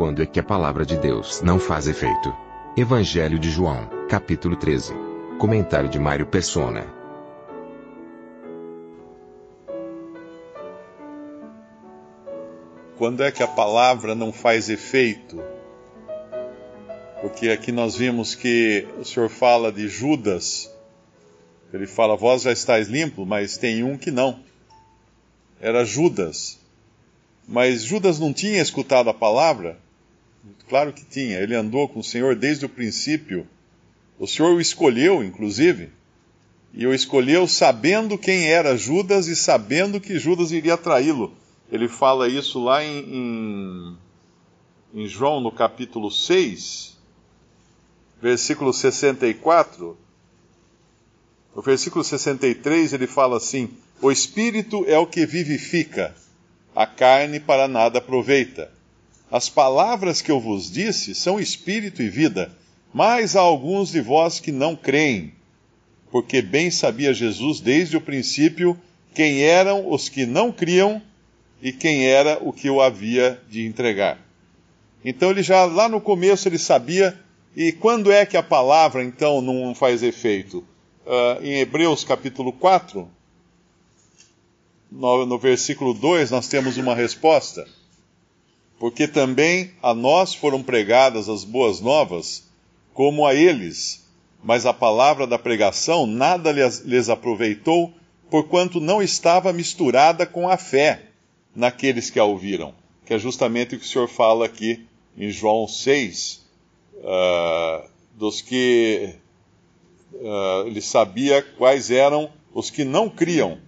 Quando é que a palavra de Deus não faz efeito? Evangelho de João, capítulo 13. Comentário de Mário Persona. Quando é que a palavra não faz efeito? Porque aqui nós vimos que o Senhor fala de Judas. Ele fala: Vós já estáis limpo, mas tem um que não. Era Judas. Mas Judas não tinha escutado a palavra? Claro que tinha. Ele andou com o Senhor desde o princípio. O Senhor o escolheu, inclusive. E o escolheu sabendo quem era Judas e sabendo que Judas iria traí-lo. Ele fala isso lá em, em, em João, no capítulo 6, versículo 64. No versículo 63 ele fala assim: O espírito é o que vivifica, a carne para nada aproveita. As palavras que eu vos disse são espírito e vida, mas há alguns de vós que não creem, porque bem sabia Jesus desde o princípio quem eram os que não criam e quem era o que o havia de entregar. Então ele já lá no começo ele sabia. E quando é que a palavra então não faz efeito? Uh, em Hebreus capítulo 4, no, no versículo 2, nós temos uma resposta. Porque também a nós foram pregadas as boas novas, como a eles, mas a palavra da pregação nada lhes, aproveitou, porquanto não estava misturada com a fé naqueles que a ouviram, que é justamente o que o Senhor fala aqui em João 6, uh, dos que uh, ele sabia quais eram os que não criam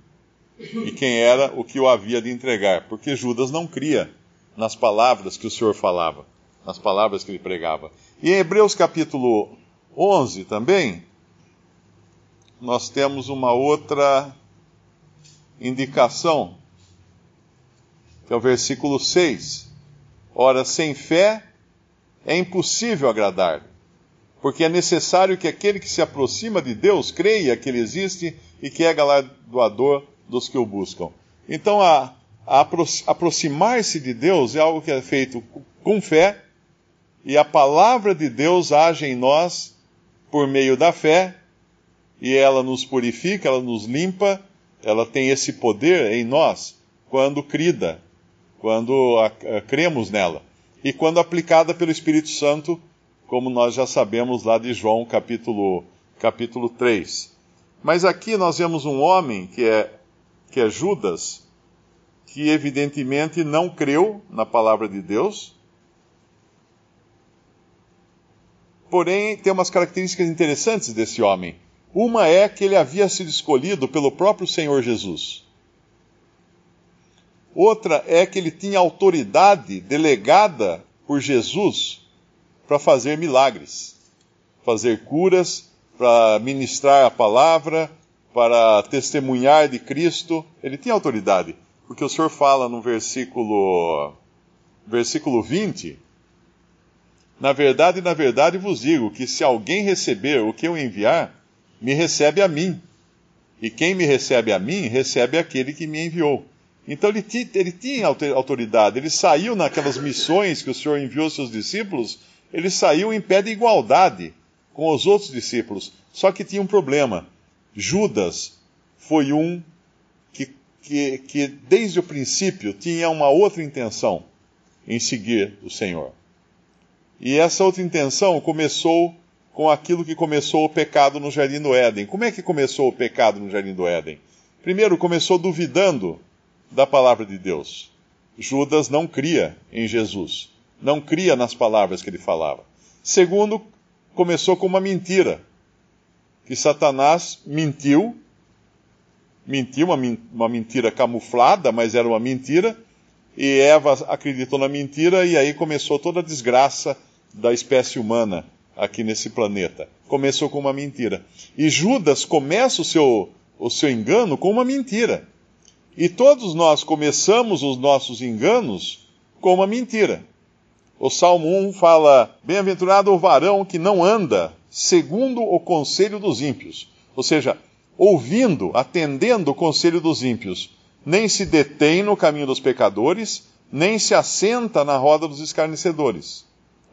e quem era o que o havia de entregar, porque Judas não cria nas palavras que o Senhor falava, nas palavras que ele pregava. E em Hebreus capítulo 11 também, nós temos uma outra indicação que é o versículo 6. Ora, sem fé é impossível agradar, porque é necessário que aquele que se aproxima de Deus creia que Ele existe e que é galardoador dos que o buscam. Então, a, aproximar-se de Deus é algo que é feito com fé, e a palavra de Deus age em nós por meio da fé, e ela nos purifica, ela nos limpa, ela tem esse poder em nós quando crida, quando a, a, cremos nela. E quando aplicada pelo Espírito Santo, como nós já sabemos lá de João capítulo, capítulo 3. Mas aqui nós vemos um homem que é, que é Judas, que evidentemente não creu na palavra de Deus. Porém, tem umas características interessantes desse homem. Uma é que ele havia sido escolhido pelo próprio Senhor Jesus. Outra é que ele tinha autoridade delegada por Jesus para fazer milagres, fazer curas, para ministrar a palavra, para testemunhar de Cristo. Ele tinha autoridade, porque o Senhor fala no versículo versículo 20: Na verdade, na verdade vos digo que se alguém receber o que eu enviar, me recebe a mim. E quem me recebe a mim, recebe aquele que me enviou. Então ele, ele tinha autoridade, ele saiu naquelas missões que o Senhor enviou aos seus discípulos, ele saiu em pé de igualdade com os outros discípulos. Só que tinha um problema. Judas foi um que, que, desde o princípio tinha uma outra intenção em seguir o Senhor. E essa outra intenção começou com aquilo que começou o pecado no Jardim do Éden. Como é que começou o pecado no Jardim do Éden? Primeiro, começou duvidando da palavra de Deus. Judas não cria em Jesus, não cria nas palavras que ele falava. Segundo, começou com uma mentira, que Satanás mentiu mentiu, uma, uma mentira camuflada, mas era uma mentira, e Eva acreditou na mentira, e aí começou toda a desgraça da espécie humana aqui nesse planeta. Começou com uma mentira. E Judas começa o seu, o seu engano com uma mentira. E todos nós começamos os nossos enganos com uma mentira. O Salmo 1 fala: Bem-aventurado o varão que não anda segundo o conselho dos ímpios. Ou seja, ouvindo, atendendo o conselho dos ímpios, nem se detém no caminho dos pecadores, nem se assenta na roda dos escarnecedores.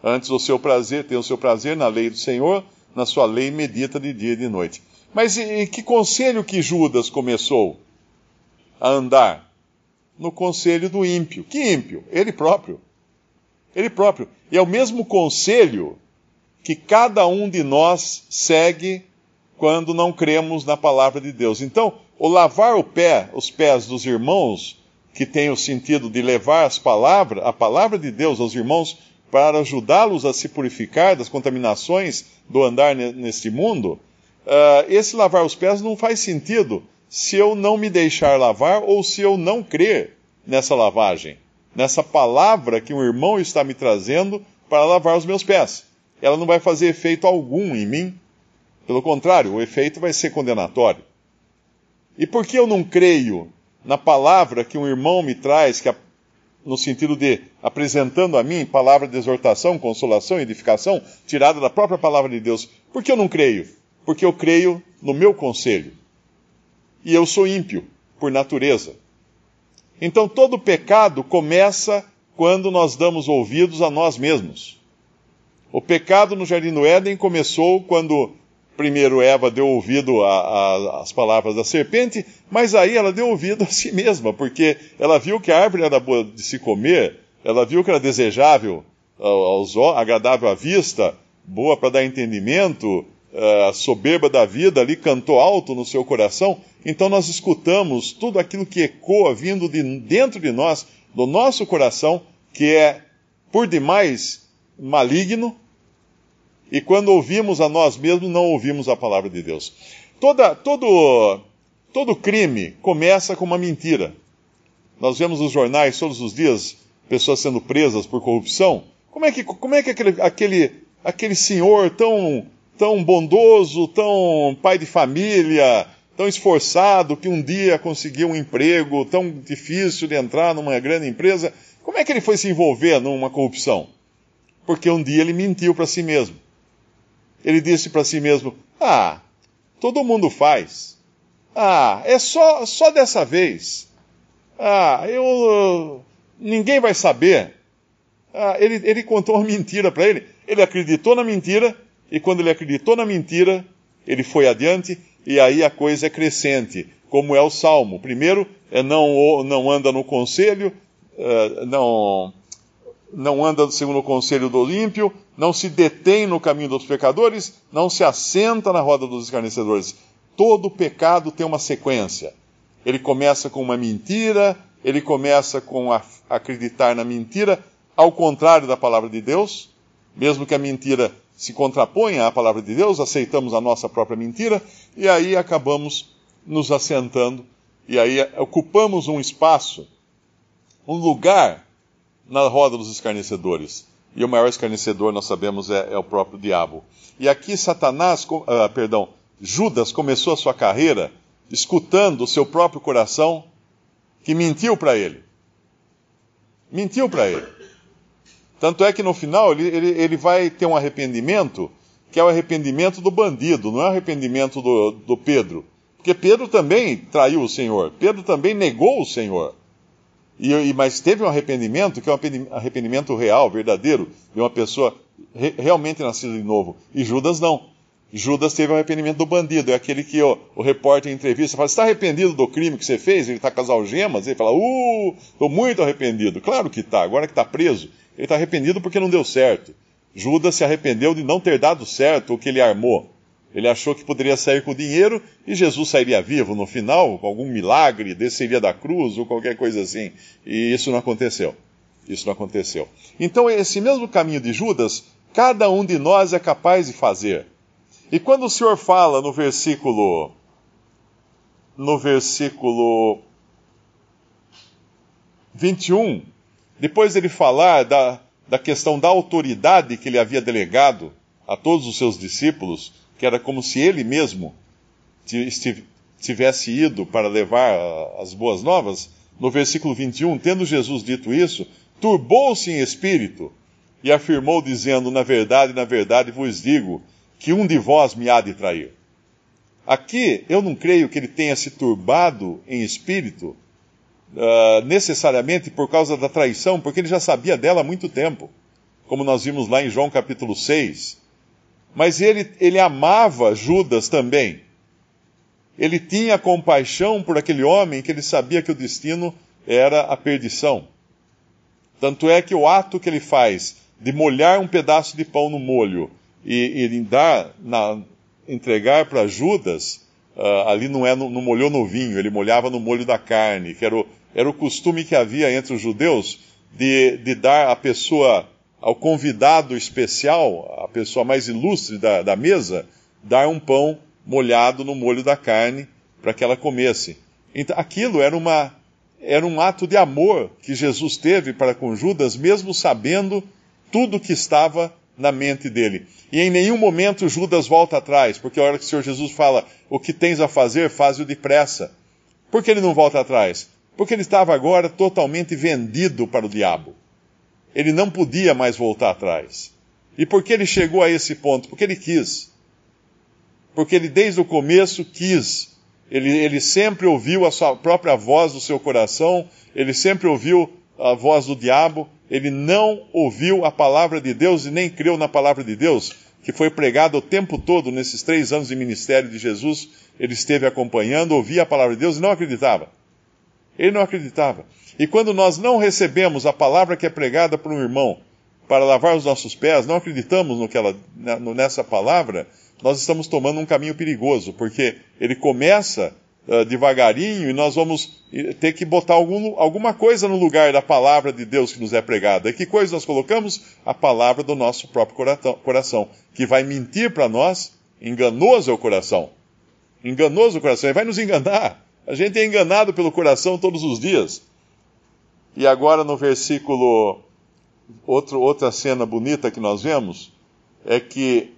Antes o seu prazer, tem o seu prazer na lei do Senhor, na sua lei medita de dia e de noite. Mas e, que conselho que Judas começou a andar? No conselho do ímpio. Que ímpio? Ele próprio. Ele próprio. E é o mesmo conselho que cada um de nós segue quando não cremos na palavra de Deus. Então, o lavar o pé, os pés dos irmãos, que tem o sentido de levar as palavras, a palavra de Deus aos irmãos para ajudá-los a se purificar das contaminações do andar neste mundo, uh, esse lavar os pés não faz sentido se eu não me deixar lavar ou se eu não crer nessa lavagem, nessa palavra que um irmão está me trazendo para lavar os meus pés. Ela não vai fazer efeito algum em mim. Pelo contrário, o efeito vai ser condenatório. E por que eu não creio na palavra que um irmão me traz, que a no sentido de apresentando a mim palavra de exortação, consolação, edificação, tirada da própria palavra de Deus. Por que eu não creio? Porque eu creio no meu conselho. E eu sou ímpio, por natureza. Então todo pecado começa quando nós damos ouvidos a nós mesmos. O pecado no Jardim do Éden começou quando primeiro Eva deu ouvido às palavras da serpente, mas aí ela deu ouvido a si mesma, porque ela viu que a árvore era boa de se comer, ela viu que era desejável, aos, agradável à vista, boa para dar entendimento, a soberba da vida ali cantou alto no seu coração, então nós escutamos tudo aquilo que ecoa vindo de dentro de nós, do nosso coração, que é por demais maligno, e quando ouvimos a nós mesmos, não ouvimos a palavra de Deus. Toda, todo, todo crime começa com uma mentira. Nós vemos nos jornais todos os dias pessoas sendo presas por corrupção. Como é que, como é que aquele, aquele, aquele senhor tão, tão bondoso, tão pai de família, tão esforçado, que um dia conseguiu um emprego tão difícil de entrar numa grande empresa, como é que ele foi se envolver numa corrupção? Porque um dia ele mentiu para si mesmo. Ele disse para si mesmo: Ah, todo mundo faz. Ah, é só, só dessa vez. Ah, eu. Ninguém vai saber. Ah, ele, ele contou uma mentira para ele. Ele acreditou na mentira, e quando ele acreditou na mentira, ele foi adiante, e aí a coisa é crescente, como é o salmo. Primeiro, é não, não anda no conselho, uh, não, não anda segundo o conselho do ímpio, não se detém no caminho dos pecadores, não se assenta na roda dos escarnecedores. Todo pecado tem uma sequência. Ele começa com uma mentira, ele começa com a, acreditar na mentira, ao contrário da palavra de Deus, mesmo que a mentira se contraponha à palavra de Deus, aceitamos a nossa própria mentira, e aí acabamos nos assentando, e aí ocupamos um espaço, um lugar na roda dos escarnecedores. E o maior escarnecedor, nós sabemos, é, é o próprio diabo. E aqui Satanás, uh, perdão, Judas começou a sua carreira escutando o seu próprio coração que mentiu para ele. Mentiu para ele. Tanto é que no final ele, ele, ele, vai ter um arrependimento que é o arrependimento do bandido, não é o arrependimento do, do Pedro. Porque Pedro também traiu o Senhor, Pedro também negou o Senhor. E, mas teve um arrependimento, que é um arrependimento real, verdadeiro, de uma pessoa re, realmente nascida de novo. E Judas não. Judas teve um arrependimento do bandido. É aquele que ó, o repórter em entrevista fala: está arrependido do crime que você fez? Ele está com as algemas? Ele fala: Uh, estou muito arrependido. Claro que está, agora que está preso. Ele está arrependido porque não deu certo. Judas se arrependeu de não ter dado certo o que ele armou. Ele achou que poderia sair com o dinheiro e Jesus sairia vivo no final, com algum milagre, desceria da cruz ou qualquer coisa assim. E isso não aconteceu. Isso não aconteceu. Então, esse mesmo caminho de Judas, cada um de nós é capaz de fazer. E quando o Senhor fala no versículo no versículo 21, depois ele falar da, da questão da autoridade que ele havia delegado a todos os seus discípulos, que era como se ele mesmo tivesse ido para levar as boas novas, no versículo 21, tendo Jesus dito isso, turbou-se em espírito e afirmou, dizendo: Na verdade, na verdade vos digo que um de vós me há de trair. Aqui, eu não creio que ele tenha se turbado em espírito, uh, necessariamente por causa da traição, porque ele já sabia dela há muito tempo, como nós vimos lá em João capítulo 6. Mas ele, ele amava Judas também. Ele tinha compaixão por aquele homem que ele sabia que o destino era a perdição. Tanto é que o ato que ele faz de molhar um pedaço de pão no molho e, e dar, na, entregar para Judas, uh, ali não, é, não, não molhou no vinho, ele molhava no molho da carne, que era o, era o costume que havia entre os judeus de, de dar à pessoa, ao convidado especial, a pessoa mais ilustre da, da mesa, dar um pão molhado no molho da carne para que ela comesse. Então, aquilo era uma, era um ato de amor que Jesus teve para com Judas, mesmo sabendo tudo que estava na mente dele. E em nenhum momento Judas volta atrás, porque a hora que o Senhor Jesus fala, o que tens a fazer, faz-o depressa. Por que ele não volta atrás? Porque ele estava agora totalmente vendido para o diabo. Ele não podia mais voltar atrás. E por que ele chegou a esse ponto? Porque ele quis. Porque ele desde o começo quis ele, ele sempre ouviu a sua própria voz do seu coração, ele sempre ouviu a voz do diabo, ele não ouviu a palavra de Deus e nem creu na palavra de Deus, que foi pregada o tempo todo nesses três anos de ministério de Jesus. Ele esteve acompanhando, ouvia a palavra de Deus e não acreditava. Ele não acreditava. E quando nós não recebemos a palavra que é pregada por um irmão para lavar os nossos pés, não acreditamos no que ela, nessa palavra, nós estamos tomando um caminho perigoso, porque ele começa uh, devagarinho e nós vamos ter que botar algum, alguma coisa no lugar da palavra de Deus que nos é pregada. E que coisa nós colocamos? A palavra do nosso próprio coração, que vai mentir para nós, enganoso é o coração. Enganoso o coração, ele vai nos enganar. A gente é enganado pelo coração todos os dias. E agora no versículo, outro, outra cena bonita que nós vemos, é que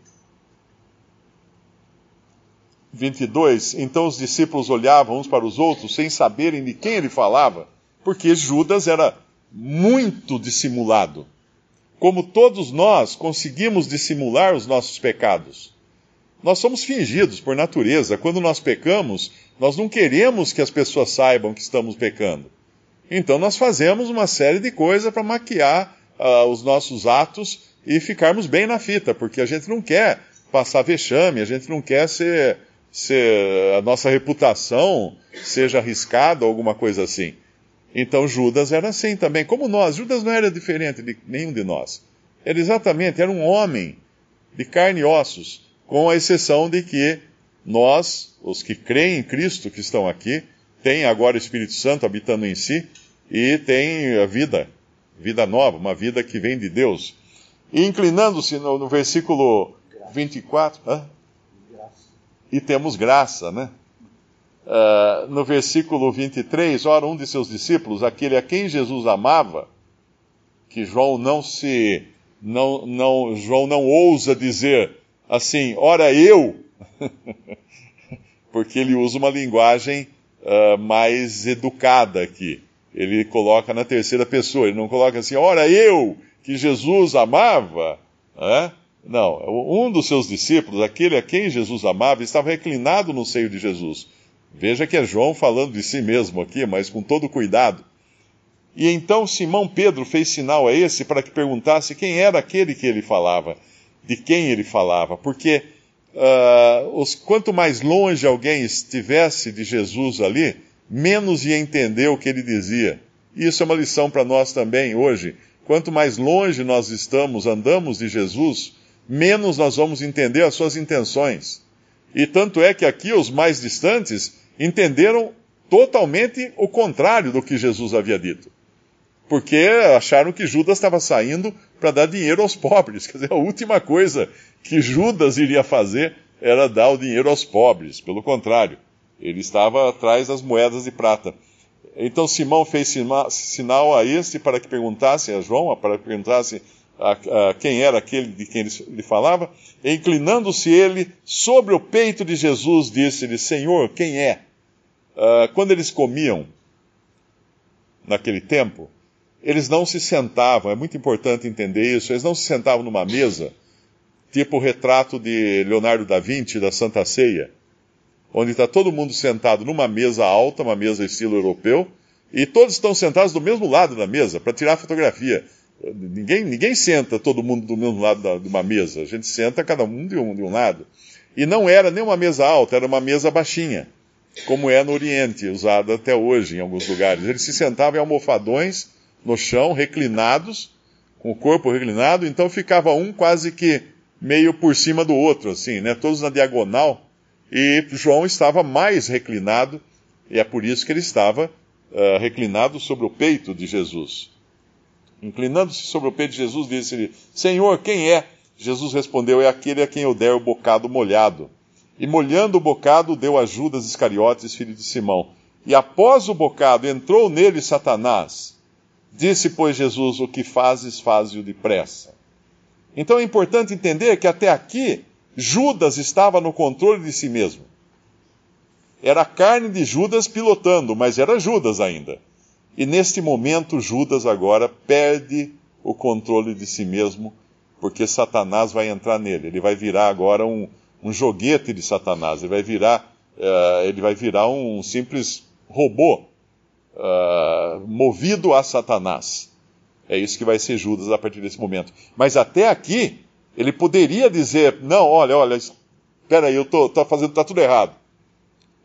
22, então os discípulos olhavam uns para os outros sem saberem de quem ele falava, porque Judas era muito dissimulado. Como todos nós conseguimos dissimular os nossos pecados. Nós somos fingidos por natureza. Quando nós pecamos, nós não queremos que as pessoas saibam que estamos pecando. Então nós fazemos uma série de coisas para maquiar uh, os nossos atos e ficarmos bem na fita, porque a gente não quer passar vexame, a gente não quer ser se a nossa reputação seja arriscada ou alguma coisa assim. Então Judas era assim também, como nós. Judas não era diferente de nenhum de nós. Era exatamente, era um homem de carne e ossos, com a exceção de que nós, os que creem em Cristo que estão aqui, têm agora o Espírito Santo habitando em si e têm a vida, vida nova, uma vida que vem de Deus. E inclinando-se no, no versículo 24. Hã? e temos graça, né? Uh, no versículo 23, ora, um de seus discípulos, aquele a quem Jesus amava, que João não se, não, não, João não ousa dizer assim, ora eu, porque ele usa uma linguagem uh, mais educada aqui. Ele coloca na terceira pessoa, ele não coloca assim, ora eu, que Jesus amava, né? Não, um dos seus discípulos, aquele a quem Jesus amava, estava reclinado no seio de Jesus. Veja que é João falando de si mesmo aqui, mas com todo cuidado. E então Simão Pedro fez sinal a esse para que perguntasse quem era aquele que ele falava, de quem ele falava, porque uh, os, quanto mais longe alguém estivesse de Jesus ali, menos ia entender o que ele dizia. Isso é uma lição para nós também hoje. Quanto mais longe nós estamos, andamos de Jesus, menos nós vamos entender as suas intenções. E tanto é que aqui os mais distantes entenderam totalmente o contrário do que Jesus havia dito. Porque acharam que Judas estava saindo para dar dinheiro aos pobres. Quer dizer, a última coisa que Judas iria fazer era dar o dinheiro aos pobres. Pelo contrário, Ele estava atrás das moedas de prata. Então Simão fez sinal a este para que perguntasse a João, para que perguntasse a, a quem era aquele de quem ele, falava. Inclinando-se ele sobre o peito de Jesus, disse-lhe: Senhor, quem é? Uh, quando eles comiam, naquele tempo, eles não se sentavam, é muito importante entender isso, eles não se sentavam numa mesa, tipo o retrato de Leonardo da Vinci da Santa Ceia onde está todo mundo sentado numa mesa alta, uma mesa estilo europeu, e todos estão sentados do mesmo lado da mesa para tirar fotografia. Ninguém, ninguém senta todo mundo do mesmo lado da, de uma mesa. A gente senta cada um de, um de um lado. E não era nem uma mesa alta, era uma mesa baixinha, como é no Oriente, usada até hoje em alguns lugares. Eles se sentavam em almofadões no chão, reclinados, com o corpo reclinado, então ficava um quase que meio por cima do outro, assim, né? Todos na diagonal e João estava mais reclinado, e é por isso que ele estava uh, reclinado sobre o peito de Jesus. Inclinando-se sobre o peito de Jesus, disse-lhe: Senhor, quem é? Jesus respondeu: É aquele a quem eu der o bocado molhado. E molhando o bocado, deu a Judas Iscariotes, filho de Simão. E após o bocado, entrou nele Satanás. Disse, pois, Jesus: O que fazes, faze-o depressa. Então é importante entender que até aqui Judas estava no controle de si mesmo. Era a carne de Judas pilotando, mas era Judas ainda. E neste momento, Judas agora perde o controle de si mesmo, porque Satanás vai entrar nele. Ele vai virar agora um, um joguete de Satanás. Ele vai virar, uh, ele vai virar um simples robô uh, movido a Satanás. É isso que vai ser Judas a partir desse momento. Mas até aqui, ele poderia dizer: Não, olha, olha, espera aí, eu tô, tô fazendo, tá tudo errado.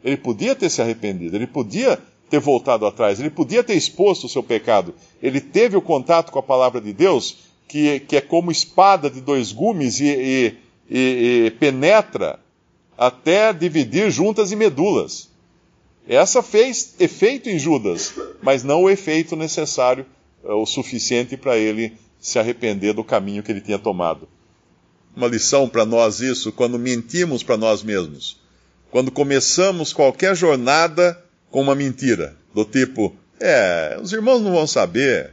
Ele podia ter se arrependido, ele podia ter voltado atrás, ele podia ter exposto o seu pecado. Ele teve o contato com a palavra de Deus, que, que é como espada de dois gumes e, e, e, e penetra até dividir juntas e medulas. Essa fez efeito em Judas, mas não o efeito necessário, eh, o suficiente para ele se arrepender do caminho que ele tinha tomado. Uma lição para nós isso quando mentimos para nós mesmos. Quando começamos qualquer jornada com uma mentira, do tipo, é, os irmãos não vão saber,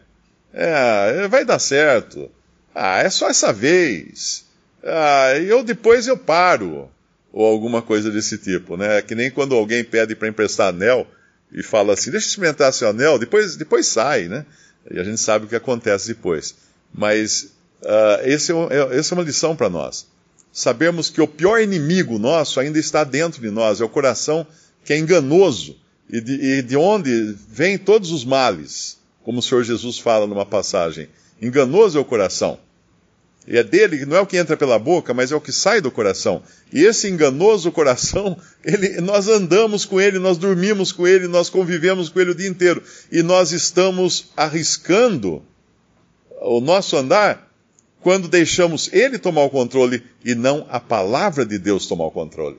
é, vai dar certo, ah, é só essa vez, ah, eu depois eu paro, ou alguma coisa desse tipo, né? Que nem quando alguém pede para emprestar anel e fala assim, deixa eu experimentar seu anel, depois, depois sai, né? E a gente sabe o que acontece depois. Mas Uh, esse é, é, essa é uma lição para nós. Sabemos que o pior inimigo nosso ainda está dentro de nós, é o coração que é enganoso e de, e de onde vêm todos os males, como o Senhor Jesus fala numa passagem. Enganoso é o coração. E é dele, não é o que entra pela boca, mas é o que sai do coração. E esse enganoso coração, ele, nós andamos com ele, nós dormimos com ele, nós convivemos com ele o dia inteiro. E nós estamos arriscando o nosso andar quando deixamos ele tomar o controle e não a palavra de Deus tomar o controle.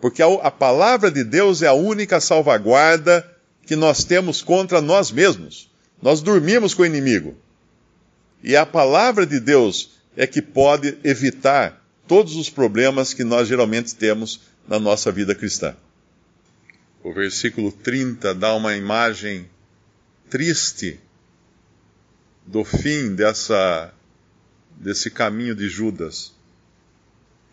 Porque a, a palavra de Deus é a única salvaguarda que nós temos contra nós mesmos. Nós dormimos com o inimigo. E a palavra de Deus é que pode evitar todos os problemas que nós geralmente temos na nossa vida cristã. O versículo 30 dá uma imagem triste do fim dessa desse caminho de Judas.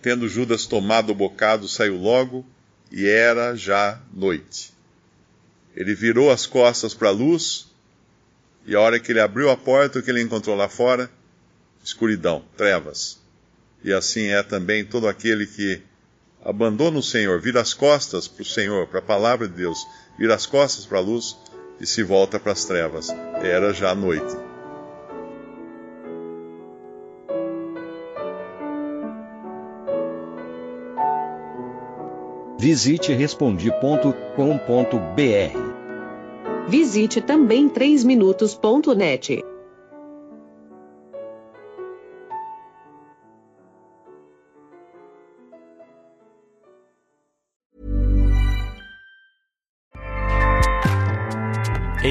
Tendo Judas tomado o bocado, saiu logo e era já noite. Ele virou as costas para a luz e a hora que ele abriu a porta, o que ele encontrou lá fora? Escuridão, trevas. E assim é também todo aquele que abandona o Senhor, vira as costas para o Senhor, para a palavra de Deus, vira as costas para a luz e se volta para as trevas. Era já noite. Visite respondi.com.br. Visite também 3minutos.net.